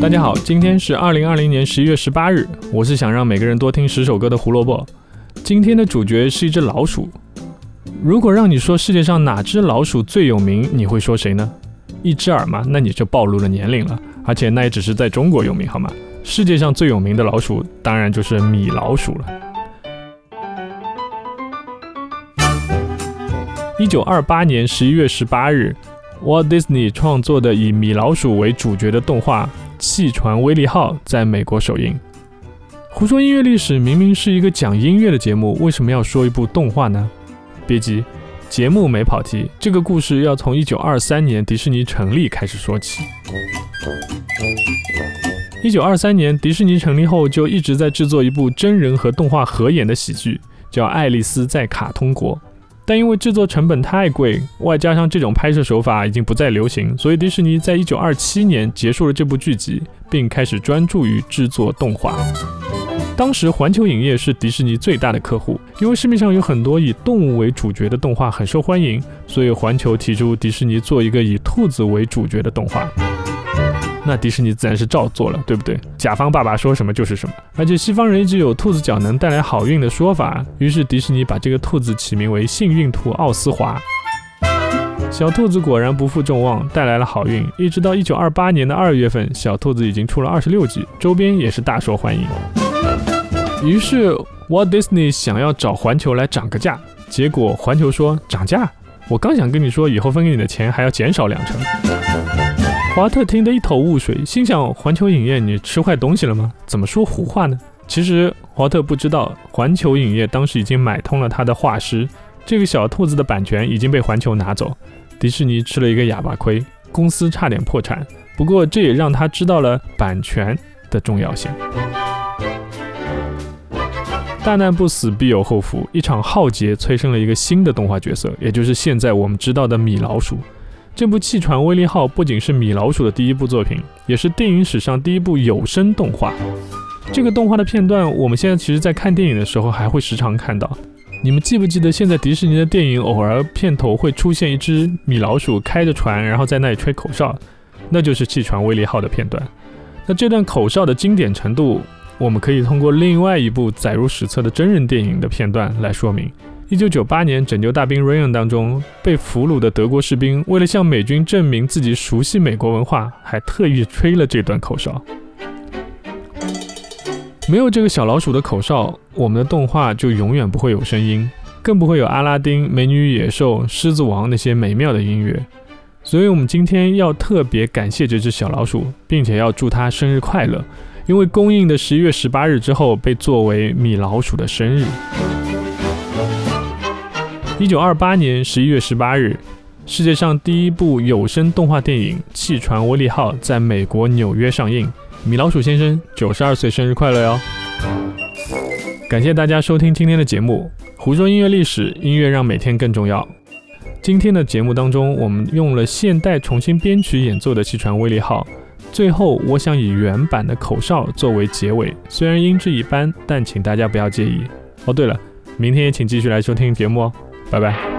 大家好，今天是二零二零年十一月十八日。我是想让每个人多听十首歌的胡萝卜。今天的主角是一只老鼠。如果让你说世界上哪只老鼠最有名，你会说谁呢？一只耳吗？那你就暴露了年龄了。而且那也只是在中国有名，好吗？世界上最有名的老鼠，当然就是米老鼠了。一九二八年十一月十八日，Walt Disney 创作的以米老鼠为主角的动画《气船威利号》在美国首映。胡说音乐历史明明是一个讲音乐的节目，为什么要说一部动画呢？别急，节目没跑题，这个故事要从一九二三年迪士尼成立开始说起。一九二三年，迪士尼成立后就一直在制作一部真人和动画合演的喜剧，叫《爱丽丝在卡通国》。但因为制作成本太贵，外加上这种拍摄手法已经不再流行，所以迪士尼在一九二七年结束了这部剧集，并开始专注于制作动画。当时环球影业是迪士尼最大的客户，因为市面上有很多以动物为主角的动画很受欢迎，所以环球提出迪士尼做一个以兔子为主角的动画。那迪士尼自然是照做了，对不对？甲方爸爸说什么就是什么。而且西方人一直有兔子脚能带来好运的说法，于是迪士尼把这个兔子起名为幸运兔奥斯华。小兔子果然不负众望，带来了好运。一直到一九二八年的二月份，小兔子已经出了二十六集，周边也是大受欢迎。于是 Walt Disney 想要找环球来涨个价，结果环球说涨价？我刚想跟你说，以后分给你的钱还要减少两成。华特听得一头雾水，心想：环球影业，你吃坏东西了吗？怎么说胡话呢？其实华特不知道，环球影业当时已经买通了他的画师，这个小兔子的版权已经被环球拿走，迪士尼吃了一个哑巴亏，公司差点破产。不过这也让他知道了版权的重要性。大难不死，必有后福。一场浩劫催生了一个新的动画角色，也就是现在我们知道的米老鼠。这部《气船威利号》不仅是米老鼠的第一部作品，也是电影史上第一部有声动画。这个动画的片段，我们现在其实，在看电影的时候还会时常看到。你们记不记得，现在迪士尼的电影偶尔片头会出现一只米老鼠开着船，然后在那里吹口哨，那就是《气船威利号》的片段。那这段口哨的经典程度，我们可以通过另外一部载入史册的真人电影的片段来说明。一九九八年《拯救大兵瑞恩》当中，被俘虏的德国士兵为了向美军证明自己熟悉美国文化，还特意吹了这段口哨。没有这个小老鼠的口哨，我们的动画就永远不会有声音，更不会有阿拉丁、美女与野兽、狮子王那些美妙的音乐。所以，我们今天要特别感谢这只小老鼠，并且要祝它生日快乐，因为公映的十一月十八日之后被作为米老鼠的生日。一九二八年十一月十八日，世界上第一部有声动画电影《气船威利号》在美国纽约上映。米老鼠先生九十二岁生日快乐哟！感谢大家收听今天的节目，胡说音乐历史，音乐让每天更重要。今天的节目当中，我们用了现代重新编曲演奏的《气船威利号》，最后我想以原版的口哨作为结尾，虽然音质一般，但请大家不要介意。哦，对了，明天也请继续来收听节目哦。拜拜。